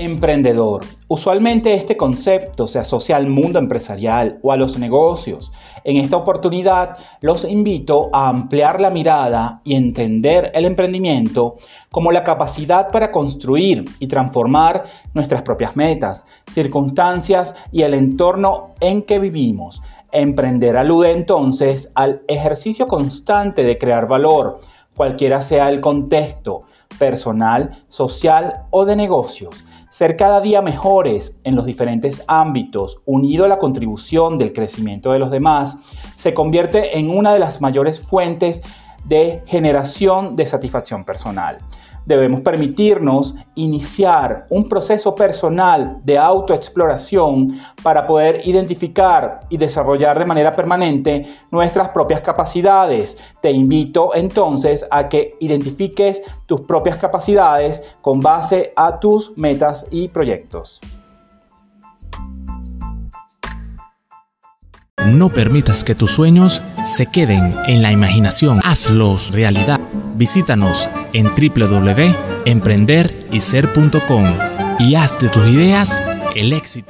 Emprendedor. Usualmente este concepto se asocia al mundo empresarial o a los negocios. En esta oportunidad los invito a ampliar la mirada y entender el emprendimiento como la capacidad para construir y transformar nuestras propias metas, circunstancias y el entorno en que vivimos. Emprender alude entonces al ejercicio constante de crear valor, cualquiera sea el contexto, personal, social o de negocios ser cada día mejores en los diferentes ámbitos, unido a la contribución del crecimiento de los demás, se convierte en una de las mayores fuentes de generación de satisfacción personal debemos permitirnos iniciar un proceso personal de autoexploración para poder identificar y desarrollar de manera permanente nuestras propias capacidades. Te invito entonces a que identifiques tus propias capacidades con base a tus metas y proyectos. No permitas que tus sueños se queden en la imaginación. Hazlos realidad. Visítanos en www.emprenderyser.com y haz de tus ideas el éxito.